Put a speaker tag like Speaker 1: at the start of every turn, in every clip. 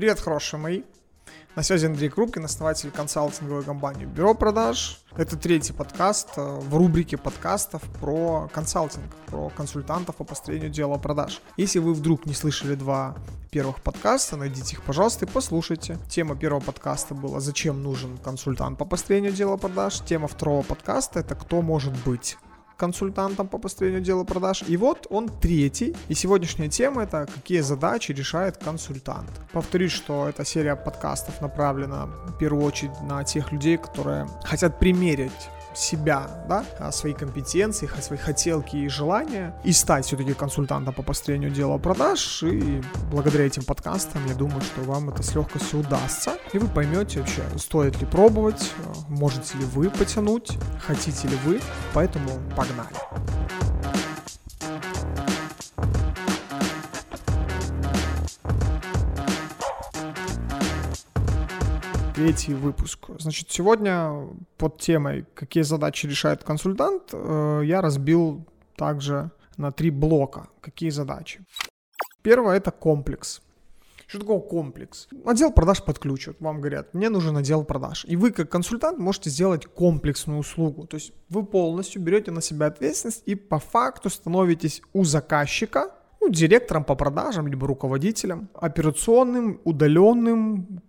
Speaker 1: Привет, хорошие мои. На связи Андрей Крупкин, основатель консалтинговой компании Бюро продаж. Это третий подкаст э, в рубрике подкастов про консалтинг, про консультантов по построению дела продаж. Если вы вдруг не слышали два первых подкаста, найдите их, пожалуйста, и послушайте. Тема первого подкаста была «Зачем нужен консультант по построению дела продаж?». Тема второго подкаста – это «Кто может быть?». Консультантом по построению дела продаж. И вот он третий. И сегодняшняя тема это какие задачи решает консультант. Повторюсь, что эта серия подкастов направлена в первую очередь на тех людей, которые хотят примерить себя, да, свои компетенции, свои хотелки и желания, и стать все-таки консультантом по построению дела продаж. И благодаря этим подкастам, я думаю, что вам это с легкостью удастся. И вы поймете вообще, стоит ли пробовать, можете ли вы потянуть, хотите ли вы. Поэтому погнали. Третий выпуск. Значит, сегодня под темой «Какие задачи решает консультант» э, я разбил также на три блока. Какие задачи? Первое – это комплекс. Что такое комплекс? Отдел продаж подключат. Вам говорят, мне нужен отдел продаж. И вы, как консультант, можете сделать комплексную услугу. То есть вы полностью берете на себя ответственность и по факту становитесь у заказчика ну, директором по продажам, либо руководителем, операционным, удаленным,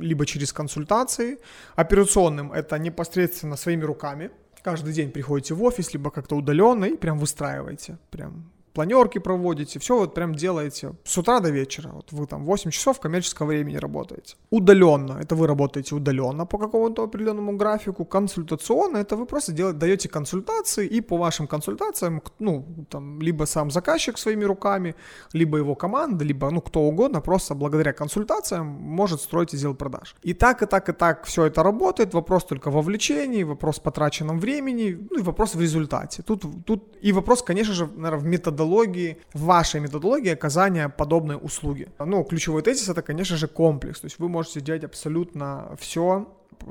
Speaker 1: либо через консультации. Операционным это непосредственно своими руками. Каждый день приходите в офис, либо как-то удаленно и прям выстраиваете. Прям планерки проводите, все вот прям делаете с утра до вечера. Вот вы там 8 часов коммерческого времени работаете. Удаленно, это вы работаете удаленно по какому-то определенному графику. Консультационно, это вы просто делаете, даете консультации и по вашим консультациям, ну, там, либо сам заказчик своими руками, либо его команда, либо, ну, кто угодно, просто благодаря консультациям может строить отдел продаж. И так, и так, и так все это работает. Вопрос только вовлечении, вопрос потраченном времени, ну, и вопрос в результате. Тут, тут и вопрос, конечно же, наверное, в методологии методологии, вашей методологии оказания подобной услуги. Ну, ключевой тезис это, конечно же, комплекс. То есть вы можете делать абсолютно все,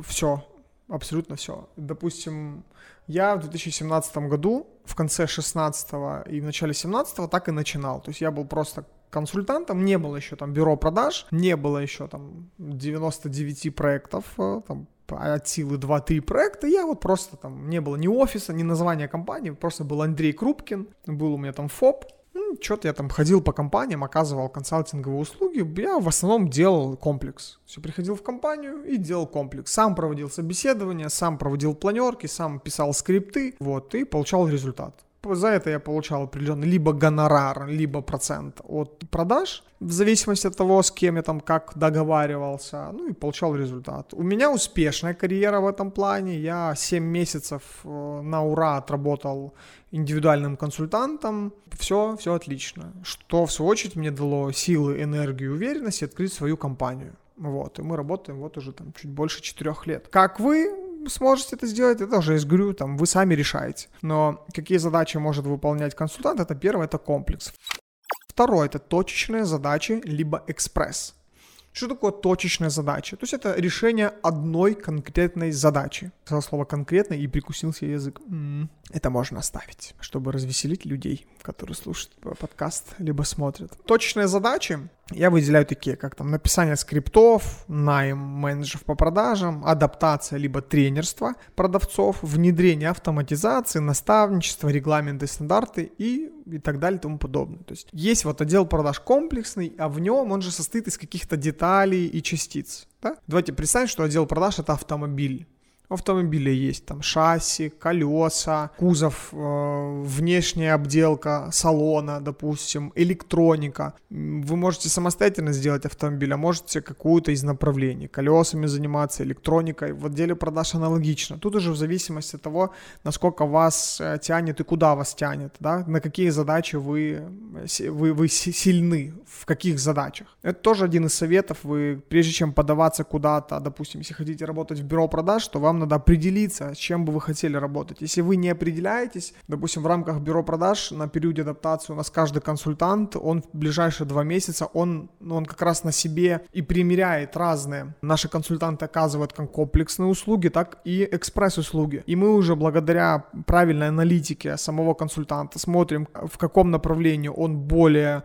Speaker 1: все, абсолютно все. Допустим, я в 2017 году, в конце 16 и в начале 17 так и начинал. То есть я был просто консультантом, не было еще там бюро продаж, не было еще там 99 проектов, э, там от силы 2-3 проекта, я вот просто там, не было ни офиса, ни названия компании, просто был Андрей Крупкин, был у меня там ФОП, ну, что-то я там ходил по компаниям, оказывал консалтинговые услуги, я в основном делал комплекс. Все, приходил в компанию и делал комплекс. Сам проводил собеседования, сам проводил планерки, сам писал скрипты, вот, и получал результат за это я получал определенный либо гонорар, либо процент от продаж, в зависимости от того, с кем я там как договаривался, ну и получал результат. У меня успешная карьера в этом плане, я 7 месяцев э, на ура отработал индивидуальным консультантом, все, все отлично, что в свою очередь мне дало силы, энергию, уверенность открыть свою компанию. Вот, и мы работаем вот уже там чуть больше четырех лет. Как вы, сможете это сделать, это уже, я говорю, там, вы сами решаете. Но какие задачи может выполнять консультант, это первое, это комплекс. Второе, это точечные задачи, либо экспресс. Что такое точечная задача? То есть это решение одной конкретной задачи. Сказал слово конкретно и прикусил себе язык. М-м, это можно оставить, чтобы развеселить людей, которые слушают подкаст, либо смотрят. Точечные задачи я выделяю такие, как там написание скриптов, найм менеджеров по продажам, адаптация либо тренерство продавцов, внедрение автоматизации, наставничество, регламенты, стандарты и, и так далее и тому подобное. То есть есть вот отдел продаж комплексный, а в нем он же состоит из каких-то деталей и частиц. Да? Давайте представим, что отдел продаж это автомобиль. У автомобиля есть там шасси, колеса, кузов, э, внешняя обделка салона, допустим, электроника. Вы можете самостоятельно сделать автомобиль, а можете какую-то из направлений. Колесами заниматься, электроникой. В отделе продаж аналогично. Тут уже в зависимости от того, насколько вас э, тянет и куда вас тянет, да, на какие задачи вы, вы, вы сильны, в каких задачах. Это тоже один из советов. Вы, прежде чем подаваться куда-то, допустим, если хотите работать в бюро продаж, то вам надо определиться, с чем бы вы хотели работать. Если вы не определяетесь, допустим, в рамках бюро продаж на периоде адаптации у нас каждый консультант, он в ближайшие два месяца, он, ну, он как раз на себе и примеряет разные. Наши консультанты оказывают как комплексные услуги, так и экспресс-услуги. И мы уже благодаря правильной аналитике самого консультанта смотрим, в каком направлении он более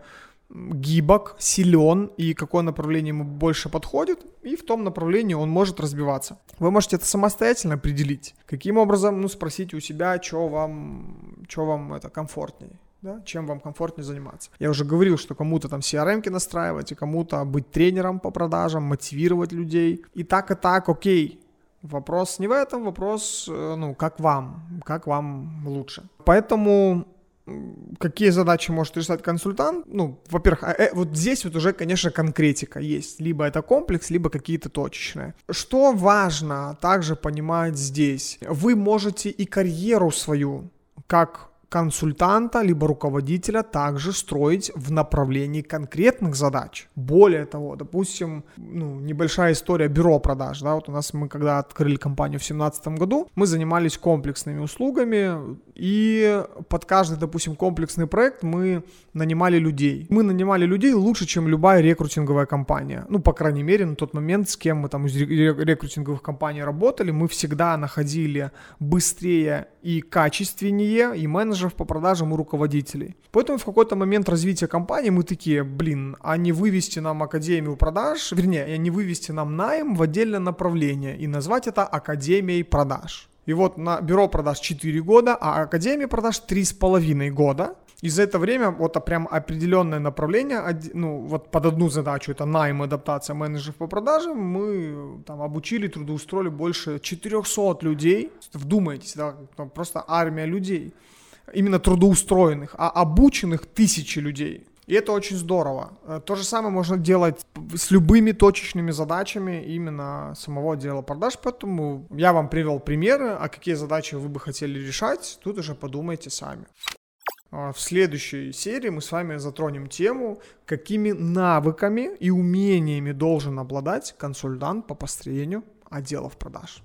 Speaker 1: гибок, силен и какое направление ему больше подходит, и в том направлении он может разбиваться. Вы можете это самостоятельно определить. Каким образом, ну, спросите у себя, что вам, что вам это комфортнее да, чем вам комфортнее заниматься. Я уже говорил, что кому-то там CRM-ки настраивать, и кому-то быть тренером по продажам, мотивировать людей. И так, и так, окей. Вопрос не в этом, вопрос, э, ну, как вам, как вам лучше. Поэтому какие задачи может решать консультант? Ну, во-первых, э, э, вот здесь вот уже, конечно, конкретика есть. Либо это комплекс, либо какие-то точечные. Что важно также понимать здесь? Вы можете и карьеру свою как консультанта либо руководителя также строить в направлении конкретных задач. Более того, допустим, ну, небольшая история бюро продаж. Да, вот у нас мы когда открыли компанию в 2017 году, мы занимались комплексными услугами, и под каждый, допустим, комплексный проект мы нанимали людей. Мы нанимали людей лучше, чем любая рекрутинговая компания. Ну, по крайней мере, на тот момент, с кем мы там из рекрутинговых компаний работали, мы всегда находили быстрее и качественнее и менеджеров по продажам, и руководителей. Поэтому в какой-то момент развития компании мы такие, блин, а не вывести нам Академию продаж, вернее, а не вывести нам найм в отдельное направление и назвать это Академией продаж. И вот на бюро продаж 4 года, а Академия продаж 3,5 года. И за это время вот прям определенное направление, ну вот под одну задачу, это найм, адаптация менеджеров по продажам, мы там обучили, трудоустроили больше 400 людей. Вдумайтесь, да, просто армия людей, именно трудоустроенных, а обученных тысячи людей. И это очень здорово. Э, то же самое можно делать с любыми точечными задачами именно самого отдела продаж. Поэтому я вам привел примеры, а какие задачи вы бы хотели решать, тут уже подумайте сами. А, в следующей серии мы с вами затронем тему, какими навыками и умениями должен обладать консультант по построению отделов продаж.